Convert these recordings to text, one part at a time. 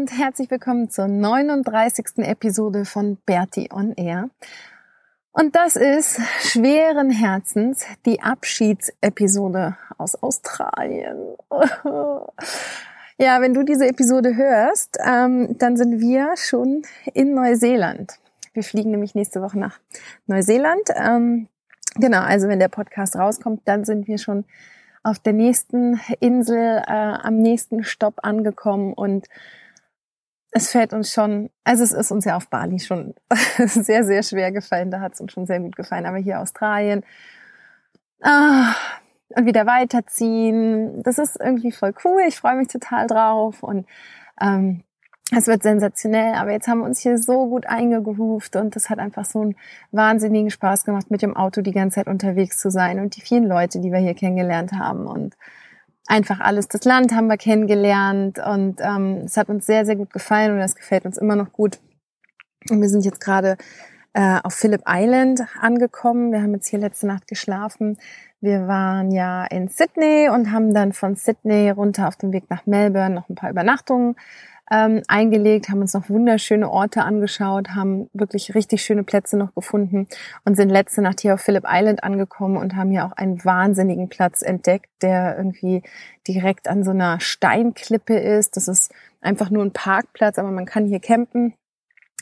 Und herzlich willkommen zur 39. Episode von Bertie on Air. Und das ist schweren Herzens die Abschiedsepisode aus Australien. ja, wenn du diese Episode hörst, ähm, dann sind wir schon in Neuseeland. Wir fliegen nämlich nächste Woche nach Neuseeland. Ähm, genau, also wenn der Podcast rauskommt, dann sind wir schon auf der nächsten Insel, äh, am nächsten Stopp angekommen und es fällt uns schon, also es ist uns ja auf Bali schon sehr, sehr schwer gefallen, da hat es uns schon sehr gut gefallen, aber hier Australien. Ah, und wieder weiterziehen, das ist irgendwie voll cool, ich freue mich total drauf. Und ähm, es wird sensationell, aber jetzt haben wir uns hier so gut eingegroovt. Und das hat einfach so einen wahnsinnigen Spaß gemacht, mit dem Auto die ganze Zeit unterwegs zu sein und die vielen Leute, die wir hier kennengelernt haben. Und einfach alles. Das Land haben wir kennengelernt und ähm, es hat uns sehr, sehr gut gefallen und es gefällt uns immer noch gut. Und wir sind jetzt gerade äh, auf Phillip Island angekommen. Wir haben jetzt hier letzte Nacht geschlafen. Wir waren ja in Sydney und haben dann von Sydney runter auf dem Weg nach Melbourne noch ein paar Übernachtungen ähm, eingelegt, haben uns noch wunderschöne Orte angeschaut, haben wirklich richtig schöne Plätze noch gefunden und sind letzte Nacht hier auf Phillip Island angekommen und haben hier auch einen wahnsinnigen Platz entdeckt, der irgendwie direkt an so einer Steinklippe ist. Das ist einfach nur ein Parkplatz, aber man kann hier campen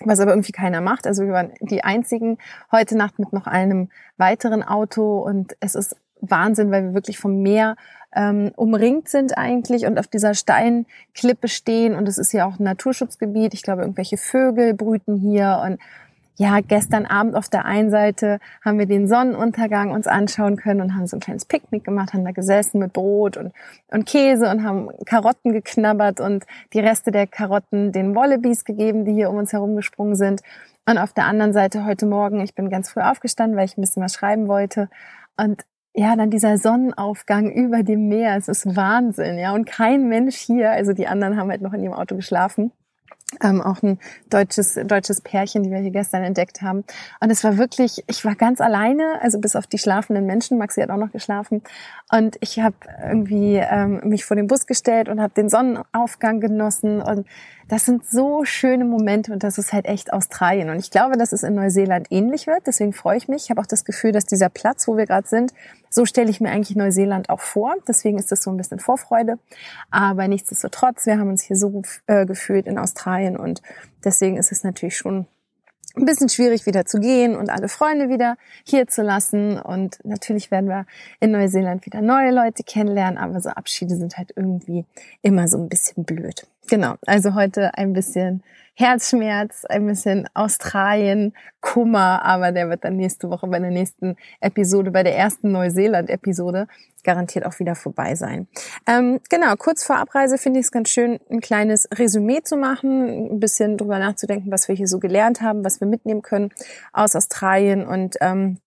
was aber irgendwie keiner macht. Also wir waren die einzigen heute Nacht mit noch einem weiteren Auto und es ist Wahnsinn, weil wir wirklich vom Meer ähm, umringt sind eigentlich und auf dieser Steinklippe stehen. Und es ist ja auch ein Naturschutzgebiet. Ich glaube, irgendwelche Vögel brüten hier. Und ja, gestern Abend auf der einen Seite haben wir den Sonnenuntergang uns anschauen können und haben so ein kleines Picknick gemacht, haben da gesessen mit Brot und, und Käse und haben Karotten geknabbert und die Reste der Karotten den Wallabies gegeben, die hier um uns herum gesprungen sind. Und auf der anderen Seite heute Morgen, ich bin ganz früh aufgestanden, weil ich ein bisschen was schreiben wollte. Und ja, dann dieser Sonnenaufgang über dem Meer, es ist Wahnsinn, ja. Und kein Mensch hier, also die anderen haben halt noch in ihrem Auto geschlafen. Ähm, auch ein deutsches, deutsches Pärchen, die wir hier gestern entdeckt haben. Und es war wirklich, ich war ganz alleine, also bis auf die schlafenden Menschen. Maxi hat auch noch geschlafen. Und ich habe irgendwie ähm, mich vor den Bus gestellt und habe den Sonnenaufgang genossen. Und das sind so schöne Momente und das ist halt echt Australien. Und ich glaube, dass es in Neuseeland ähnlich wird. Deswegen freue ich mich. Ich habe auch das Gefühl, dass dieser Platz, wo wir gerade sind, so stelle ich mir eigentlich Neuseeland auch vor. Deswegen ist das so ein bisschen Vorfreude. Aber nichtsdestotrotz, wir haben uns hier so äh, gefühlt in Australien und deswegen ist es natürlich schon ein bisschen schwierig wieder zu gehen und alle Freunde wieder hier zu lassen. Und natürlich werden wir in Neuseeland wieder neue Leute kennenlernen, aber so Abschiede sind halt irgendwie immer so ein bisschen blöd. Genau, also heute ein bisschen Herzschmerz, ein bisschen Australien, Kummer, aber der wird dann nächste Woche bei der nächsten Episode, bei der ersten Neuseeland-Episode garantiert auch wieder vorbei sein. Ähm, genau, kurz vor Abreise finde ich es ganz schön, ein kleines Resümee zu machen, ein bisschen drüber nachzudenken, was wir hier so gelernt haben, was wir mitnehmen können aus Australien. Und ähm,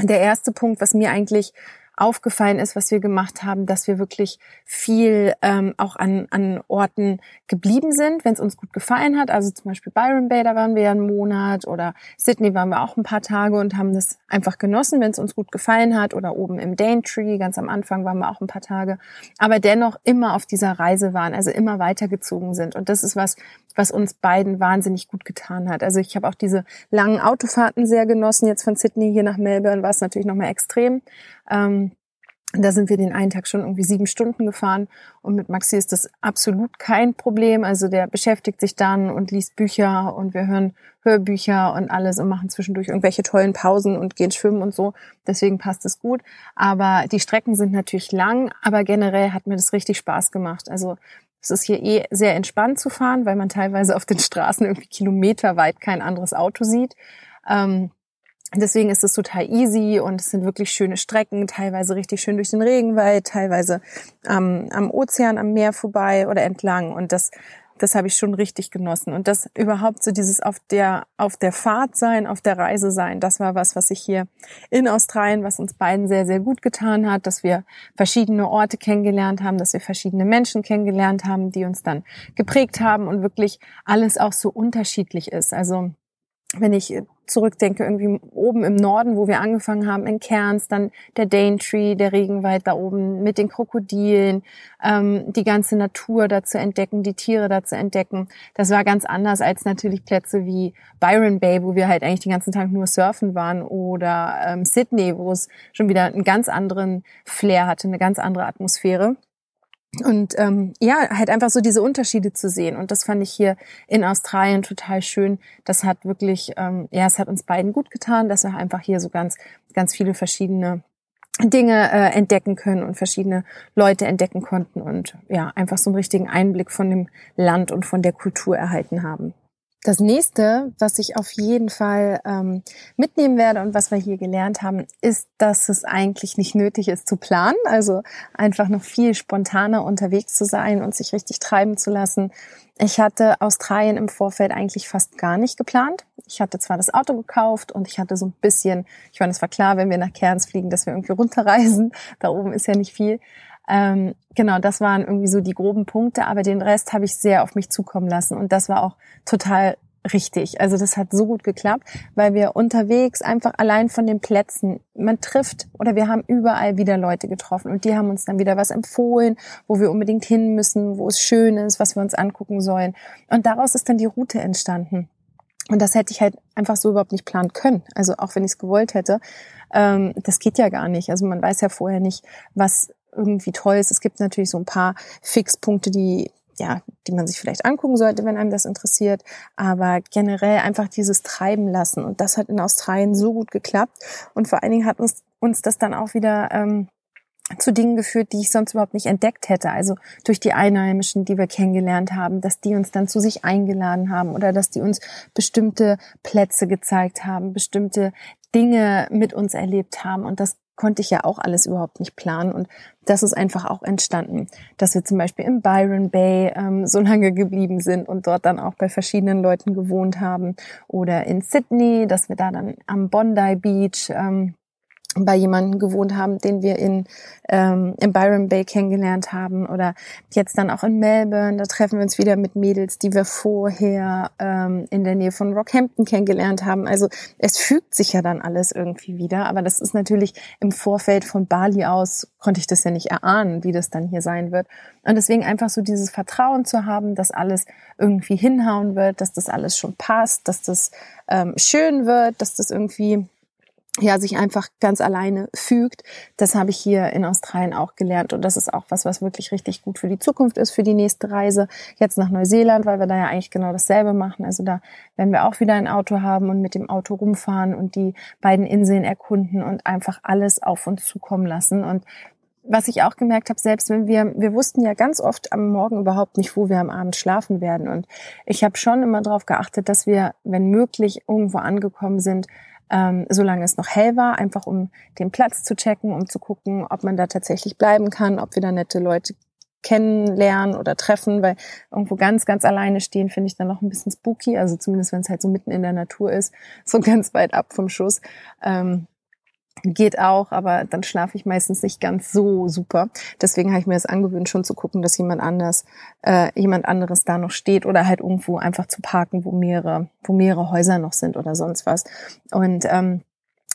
der erste Punkt, was mir eigentlich aufgefallen ist, was wir gemacht haben, dass wir wirklich viel ähm, auch an, an Orten geblieben sind, wenn es uns gut gefallen hat. Also zum Beispiel Byron Bay, da waren wir ja einen Monat oder Sydney waren wir auch ein paar Tage und haben das einfach genossen, wenn es uns gut gefallen hat. Oder oben im Daintree, ganz am Anfang waren wir auch ein paar Tage. Aber dennoch immer auf dieser Reise waren, also immer weitergezogen sind. Und das ist was, was uns beiden wahnsinnig gut getan hat. Also ich habe auch diese langen Autofahrten sehr genossen. Jetzt von Sydney hier nach Melbourne war es natürlich nochmal extrem. Ähm, da sind wir den einen Tag schon irgendwie sieben Stunden gefahren und mit Maxi ist das absolut kein Problem. Also der beschäftigt sich dann und liest Bücher und wir hören Hörbücher und alles und machen zwischendurch irgendwelche tollen Pausen und gehen schwimmen und so. Deswegen passt es gut. Aber die Strecken sind natürlich lang, aber generell hat mir das richtig Spaß gemacht. Also es ist hier eh sehr entspannt zu fahren, weil man teilweise auf den Straßen irgendwie kilometerweit kein anderes Auto sieht. Ähm, Deswegen ist es total easy und es sind wirklich schöne Strecken, teilweise richtig schön durch den Regenwald, teilweise ähm, am Ozean, am Meer vorbei oder entlang. Und das, das habe ich schon richtig genossen. Und das überhaupt so dieses auf der, auf der Fahrt sein, auf der Reise sein, das war was, was ich hier in Australien, was uns beiden sehr, sehr gut getan hat, dass wir verschiedene Orte kennengelernt haben, dass wir verschiedene Menschen kennengelernt haben, die uns dann geprägt haben und wirklich alles auch so unterschiedlich ist. Also wenn ich zurückdenke, irgendwie oben im Norden, wo wir angefangen haben, in Cairns, dann der Daintree, der Regenwald da oben mit den Krokodilen, ähm, die ganze Natur da zu entdecken, die Tiere da zu entdecken. Das war ganz anders als natürlich Plätze wie Byron Bay, wo wir halt eigentlich den ganzen Tag nur surfen waren oder ähm, Sydney, wo es schon wieder einen ganz anderen Flair hatte, eine ganz andere Atmosphäre. Und ähm, ja, halt einfach so diese Unterschiede zu sehen. Und das fand ich hier in Australien total schön. Das hat wirklich, ähm, ja, es hat uns beiden gut getan, dass wir einfach hier so ganz, ganz viele verschiedene Dinge äh, entdecken können und verschiedene Leute entdecken konnten und ja, einfach so einen richtigen Einblick von dem Land und von der Kultur erhalten haben. Das nächste, was ich auf jeden Fall ähm, mitnehmen werde und was wir hier gelernt haben, ist, dass es eigentlich nicht nötig ist zu planen. Also einfach noch viel spontaner unterwegs zu sein und sich richtig treiben zu lassen. Ich hatte Australien im Vorfeld eigentlich fast gar nicht geplant. Ich hatte zwar das Auto gekauft und ich hatte so ein bisschen, ich meine, es war klar, wenn wir nach Cairns fliegen, dass wir irgendwie runterreisen. Da oben ist ja nicht viel. Ähm, genau, das waren irgendwie so die groben Punkte, aber den Rest habe ich sehr auf mich zukommen lassen und das war auch total richtig. Also das hat so gut geklappt, weil wir unterwegs einfach allein von den Plätzen, man trifft oder wir haben überall wieder Leute getroffen und die haben uns dann wieder was empfohlen, wo wir unbedingt hin müssen, wo es schön ist, was wir uns angucken sollen. Und daraus ist dann die Route entstanden. Und das hätte ich halt einfach so überhaupt nicht planen können. Also auch wenn ich es gewollt hätte, ähm, das geht ja gar nicht. Also man weiß ja vorher nicht, was irgendwie toll ist. Es gibt natürlich so ein paar Fixpunkte, die ja, die man sich vielleicht angucken sollte, wenn einem das interessiert. Aber generell einfach dieses Treiben lassen. Und das hat in Australien so gut geklappt. Und vor allen Dingen hat uns, uns das dann auch wieder ähm, zu Dingen geführt, die ich sonst überhaupt nicht entdeckt hätte. Also durch die Einheimischen, die wir kennengelernt haben, dass die uns dann zu sich eingeladen haben oder dass die uns bestimmte Plätze gezeigt haben, bestimmte Dinge mit uns erlebt haben. Und das konnte ich ja auch alles überhaupt nicht planen. Und das ist einfach auch entstanden, dass wir zum Beispiel im Byron Bay ähm, so lange geblieben sind und dort dann auch bei verschiedenen Leuten gewohnt haben. Oder in Sydney, dass wir da dann am Bondi Beach ähm, bei jemandem gewohnt haben, den wir in, ähm, in Byron Bay kennengelernt haben oder jetzt dann auch in Melbourne. Da treffen wir uns wieder mit Mädels, die wir vorher ähm, in der Nähe von Rockhampton kennengelernt haben. Also es fügt sich ja dann alles irgendwie wieder. Aber das ist natürlich im Vorfeld von Bali aus, konnte ich das ja nicht erahnen, wie das dann hier sein wird. Und deswegen einfach so dieses Vertrauen zu haben, dass alles irgendwie hinhauen wird, dass das alles schon passt, dass das ähm, schön wird, dass das irgendwie ja, sich einfach ganz alleine fügt. Das habe ich hier in Australien auch gelernt. Und das ist auch was, was wirklich richtig gut für die Zukunft ist, für die nächste Reise. Jetzt nach Neuseeland, weil wir da ja eigentlich genau dasselbe machen. Also da werden wir auch wieder ein Auto haben und mit dem Auto rumfahren und die beiden Inseln erkunden und einfach alles auf uns zukommen lassen. Und was ich auch gemerkt habe, selbst wenn wir, wir wussten ja ganz oft am Morgen überhaupt nicht, wo wir am Abend schlafen werden. Und ich habe schon immer darauf geachtet, dass wir, wenn möglich, irgendwo angekommen sind, ähm, solange es noch hell war, einfach um den Platz zu checken, um zu gucken, ob man da tatsächlich bleiben kann, ob wir da nette Leute kennenlernen oder treffen, weil irgendwo ganz, ganz alleine stehen finde ich dann noch ein bisschen spooky, also zumindest wenn es halt so mitten in der Natur ist, so ganz weit ab vom Schuss. Ähm, Geht auch, aber dann schlafe ich meistens nicht ganz so super. Deswegen habe ich mir das angewöhnt, schon zu gucken, dass jemand anders, äh, jemand anderes da noch steht oder halt irgendwo einfach zu parken, wo mehrere, wo mehrere Häuser noch sind oder sonst was. Und ähm,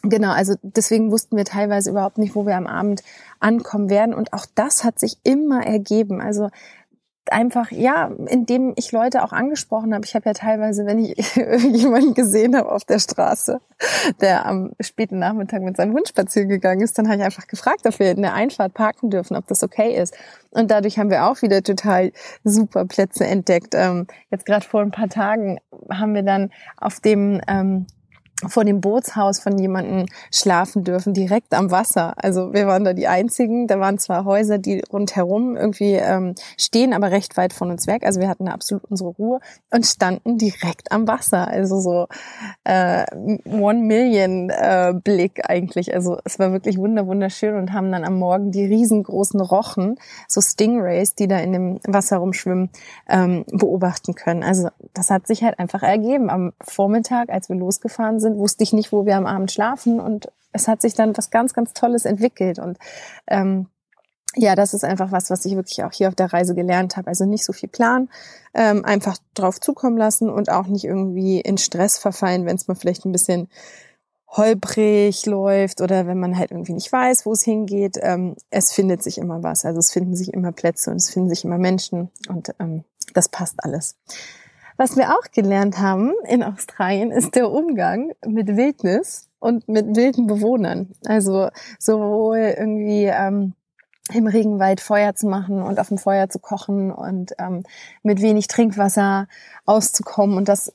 Genau, also deswegen wussten wir teilweise überhaupt nicht, wo wir am Abend ankommen werden. Und auch das hat sich immer ergeben. Also einfach, ja, indem ich Leute auch angesprochen habe. Ich habe ja teilweise, wenn ich irgendjemanden gesehen habe auf der Straße, der am späten Nachmittag mit seinem Hund spazieren gegangen ist, dann habe ich einfach gefragt, ob wir in der Einfahrt parken dürfen, ob das okay ist. Und dadurch haben wir auch wieder total super Plätze entdeckt. Ähm, jetzt gerade vor ein paar Tagen haben wir dann auf dem ähm, vor dem Bootshaus von jemandem schlafen dürfen, direkt am Wasser. Also wir waren da die Einzigen. Da waren zwar Häuser, die rundherum irgendwie ähm, stehen, aber recht weit von uns weg. Also wir hatten da absolut unsere Ruhe und standen direkt am Wasser. Also so äh, One Million äh, eigentlich. Also es war wirklich wunder wunderschön und haben dann am Morgen die riesengroßen Rochen, so Stingrays, die da in dem Wasser rumschwimmen, ähm, beobachten können. Also das hat sich halt einfach ergeben. Am Vormittag, als wir losgefahren sind, sind, wusste ich nicht, wo wir am Abend schlafen. Und es hat sich dann was ganz, ganz Tolles entwickelt. Und ähm, ja, das ist einfach was, was ich wirklich auch hier auf der Reise gelernt habe. Also nicht so viel Plan, ähm, einfach drauf zukommen lassen und auch nicht irgendwie in Stress verfallen, wenn es mal vielleicht ein bisschen holprig läuft oder wenn man halt irgendwie nicht weiß, wo es hingeht. Ähm, es findet sich immer was. Also es finden sich immer Plätze und es finden sich immer Menschen und ähm, das passt alles. Was wir auch gelernt haben in Australien ist der Umgang mit Wildnis und mit wilden Bewohnern. Also sowohl irgendwie ähm, im Regenwald Feuer zu machen und auf dem Feuer zu kochen und ähm, mit wenig Trinkwasser auszukommen und das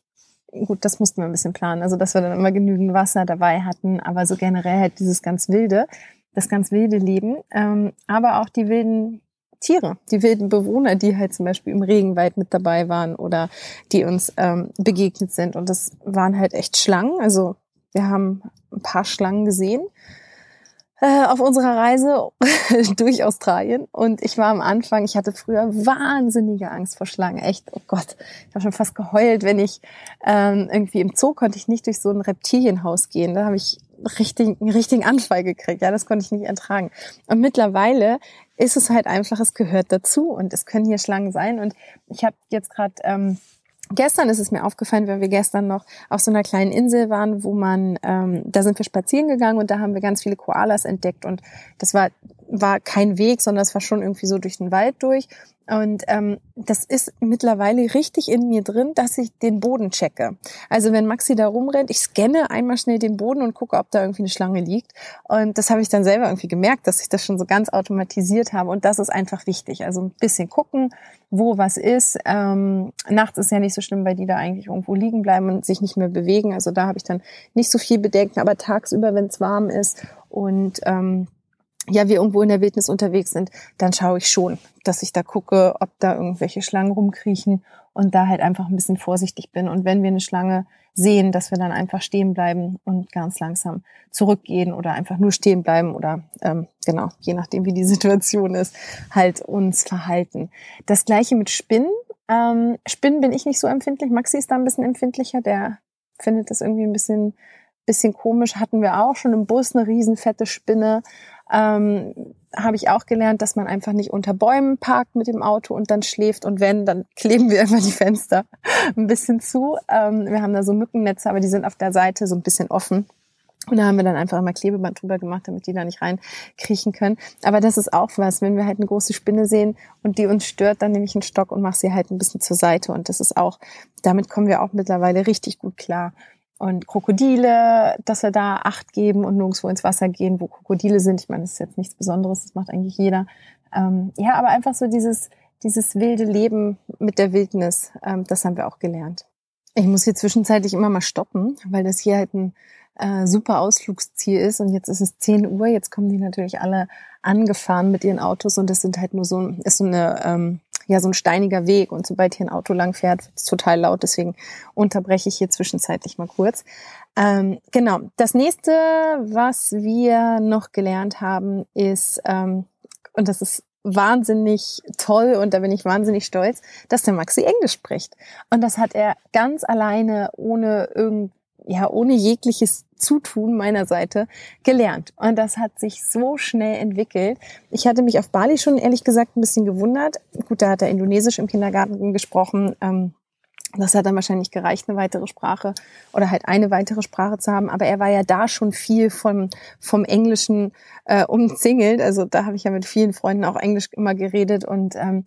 gut, das mussten wir ein bisschen planen. Also, dass wir dann immer genügend Wasser dabei hatten, aber so generell halt dieses ganz wilde, das ganz wilde Leben, ähm, aber auch die wilden Tiere, die wilden Bewohner, die halt zum Beispiel im Regenwald mit dabei waren oder die uns ähm, begegnet sind. Und das waren halt echt Schlangen. Also wir haben ein paar Schlangen gesehen äh, auf unserer Reise durch Australien. Und ich war am Anfang, ich hatte früher wahnsinnige Angst vor Schlangen. Echt, oh Gott, ich habe schon fast geheult, wenn ich ähm, irgendwie im Zoo konnte ich nicht durch so ein Reptilienhaus gehen. Da habe ich richtig, einen richtigen Anfall gekriegt. Ja, das konnte ich nicht ertragen. Und mittlerweile ist es halt einfach, es gehört dazu und es können hier Schlangen sein. Und ich habe jetzt gerade ähm, Gestern ist es mir aufgefallen, weil wir gestern noch auf so einer kleinen Insel waren, wo man, ähm, da sind wir spazieren gegangen und da haben wir ganz viele Koalas entdeckt und das war war kein Weg, sondern es war schon irgendwie so durch den Wald durch. Und ähm, das ist mittlerweile richtig in mir drin, dass ich den Boden checke. Also wenn Maxi da rumrennt, ich scanne einmal schnell den Boden und gucke, ob da irgendwie eine Schlange liegt. Und das habe ich dann selber irgendwie gemerkt, dass ich das schon so ganz automatisiert habe. Und das ist einfach wichtig. Also ein bisschen gucken, wo was ist. Ähm, nachts ist ja nicht so schlimm, weil die da eigentlich irgendwo liegen bleiben und sich nicht mehr bewegen. Also da habe ich dann nicht so viel Bedenken. Aber tagsüber, wenn es warm ist und ähm, ja, wir irgendwo in der Wildnis unterwegs sind, dann schaue ich schon, dass ich da gucke, ob da irgendwelche Schlangen rumkriechen und da halt einfach ein bisschen vorsichtig bin. Und wenn wir eine Schlange sehen, dass wir dann einfach stehen bleiben und ganz langsam zurückgehen oder einfach nur stehen bleiben oder ähm, genau, je nachdem wie die Situation ist, halt uns verhalten. Das gleiche mit Spinnen. Ähm, Spinnen bin ich nicht so empfindlich. Maxi ist da ein bisschen empfindlicher, der findet das irgendwie ein bisschen bisschen komisch. Hatten wir auch schon im Bus eine riesen fette Spinne ähm, habe ich auch gelernt, dass man einfach nicht unter Bäumen parkt mit dem Auto und dann schläft und wenn, dann kleben wir einfach die Fenster ein bisschen zu. Ähm, wir haben da so Mückennetze, aber die sind auf der Seite so ein bisschen offen. Und da haben wir dann einfach immer Klebeband drüber gemacht, damit die da nicht reinkriechen können. Aber das ist auch was, wenn wir halt eine große Spinne sehen und die uns stört, dann nehme ich einen Stock und mache sie halt ein bisschen zur Seite. Und das ist auch, damit kommen wir auch mittlerweile richtig gut klar und Krokodile, dass wir da Acht geben und nirgendwo ins Wasser gehen, wo Krokodile sind. Ich meine, das ist jetzt nichts Besonderes, das macht eigentlich jeder. Ähm, ja, aber einfach so dieses, dieses wilde Leben mit der Wildnis, ähm, das haben wir auch gelernt. Ich muss hier zwischenzeitlich immer mal stoppen, weil das hier halt ein äh, super Ausflugsziel ist und jetzt ist es 10 Uhr, jetzt kommen die natürlich alle angefahren mit ihren Autos und das sind halt nur so, ist so eine, ähm, ja, so ein steiniger Weg und sobald hier ein Auto lang fährt, wird es total laut, deswegen unterbreche ich hier zwischenzeitlich mal kurz. Ähm, genau, das nächste, was wir noch gelernt haben, ist, ähm, und das ist wahnsinnig toll und da bin ich wahnsinnig stolz, dass der Maxi Englisch spricht. Und das hat er ganz alleine, ohne irgend ja ohne jegliches Zutun meiner Seite gelernt. Und das hat sich so schnell entwickelt. Ich hatte mich auf Bali schon ehrlich gesagt ein bisschen gewundert. Gut, da hat er Indonesisch im Kindergarten gesprochen. Ähm, das hat dann wahrscheinlich gereicht, eine weitere Sprache oder halt eine weitere Sprache zu haben. Aber er war ja da schon viel vom, vom Englischen äh, umzingelt. Also da habe ich ja mit vielen Freunden auch Englisch immer geredet. Und ähm,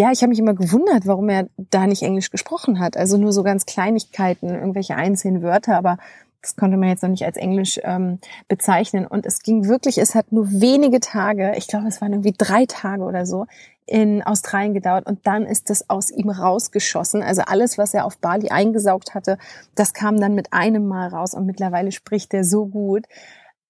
ja, ich habe mich immer gewundert, warum er da nicht Englisch gesprochen hat. Also nur so ganz Kleinigkeiten, irgendwelche einzelnen Wörter, aber das konnte man jetzt noch nicht als Englisch ähm, bezeichnen. Und es ging wirklich, es hat nur wenige Tage, ich glaube, es waren irgendwie drei Tage oder so, in Australien gedauert und dann ist das aus ihm rausgeschossen. Also alles, was er auf Bali eingesaugt hatte, das kam dann mit einem Mal raus und mittlerweile spricht er so gut.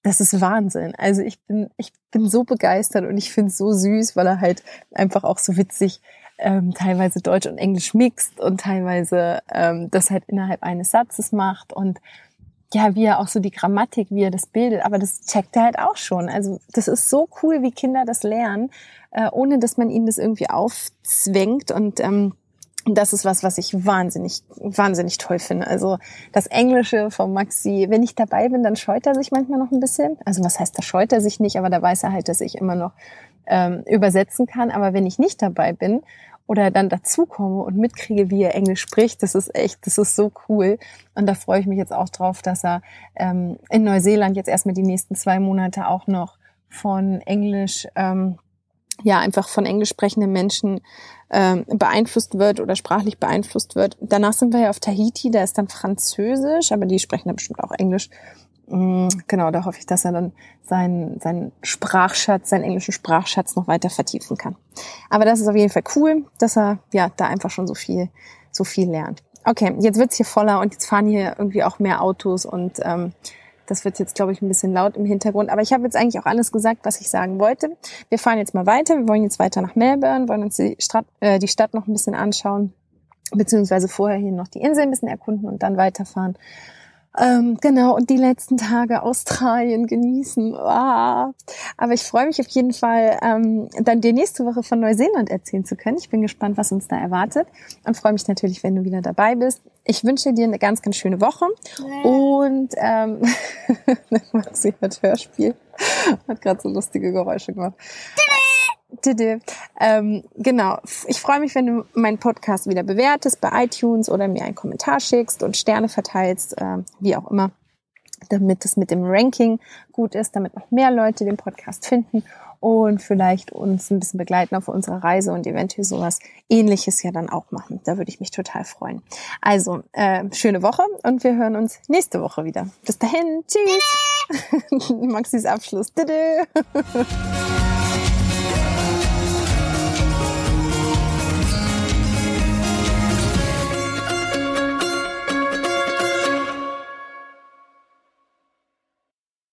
Das ist Wahnsinn. Also ich bin, ich bin so begeistert und ich finde es so süß, weil er halt einfach auch so witzig ähm, teilweise Deutsch und Englisch mixt und teilweise ähm, das halt innerhalb eines Satzes macht und ja, wie er auch so die Grammatik, wie er das bildet, aber das checkt er halt auch schon. Also das ist so cool, wie Kinder das lernen, äh, ohne dass man ihnen das irgendwie aufzwängt und ähm, das ist was, was ich wahnsinnig, wahnsinnig toll finde. Also das Englische von Maxi, wenn ich dabei bin, dann scheut er sich manchmal noch ein bisschen. Also was heißt, da scheut er sich nicht, aber da weiß er halt, dass ich immer noch ähm, übersetzen kann. Aber wenn ich nicht dabei bin oder dann dazukomme und mitkriege, wie er Englisch spricht, das ist echt, das ist so cool. Und da freue ich mich jetzt auch drauf, dass er ähm, in Neuseeland jetzt erstmal die nächsten zwei Monate auch noch von Englisch, ähm, ja, einfach von englisch sprechenden Menschen ähm, beeinflusst wird oder sprachlich beeinflusst wird. Danach sind wir ja auf Tahiti, da ist dann Französisch, aber die sprechen dann bestimmt auch Englisch. Mm, genau, da hoffe ich, dass er dann seinen, seinen Sprachschatz, seinen englischen Sprachschatz noch weiter vertiefen kann. Aber das ist auf jeden Fall cool, dass er ja da einfach schon so viel, so viel lernt. Okay, jetzt wird's hier voller und jetzt fahren hier irgendwie auch mehr Autos und ähm, das wird jetzt, glaube ich, ein bisschen laut im Hintergrund. Aber ich habe jetzt eigentlich auch alles gesagt, was ich sagen wollte. Wir fahren jetzt mal weiter. Wir wollen jetzt weiter nach Melbourne, wollen uns die Stadt, äh, die Stadt noch ein bisschen anschauen, beziehungsweise vorher hier noch die Insel ein bisschen erkunden und dann weiterfahren. Ähm, genau, und die letzten Tage Australien genießen. Ah. Aber ich freue mich auf jeden Fall, ähm, dann dir nächste Woche von Neuseeland erzählen zu können. Ich bin gespannt, was uns da erwartet und freue mich natürlich, wenn du wieder dabei bist. Ich wünsche dir eine ganz, ganz schöne Woche. Und ähm, Maxi hat Hörspiel. Hat gerade so lustige Geräusche gemacht. Ähm, genau. Ich freue mich, wenn du meinen Podcast wieder bewertest bei iTunes oder mir einen Kommentar schickst und Sterne verteilst, äh, wie auch immer, damit es mit dem Ranking gut ist, damit noch mehr Leute den Podcast finden und vielleicht uns ein bisschen begleiten auf unserer Reise und eventuell sowas ähnliches ja dann auch machen. Da würde ich mich total freuen. Also, äh, schöne Woche und wir hören uns nächste Woche wieder. Bis dahin, tschüss. Maxis Abschluss.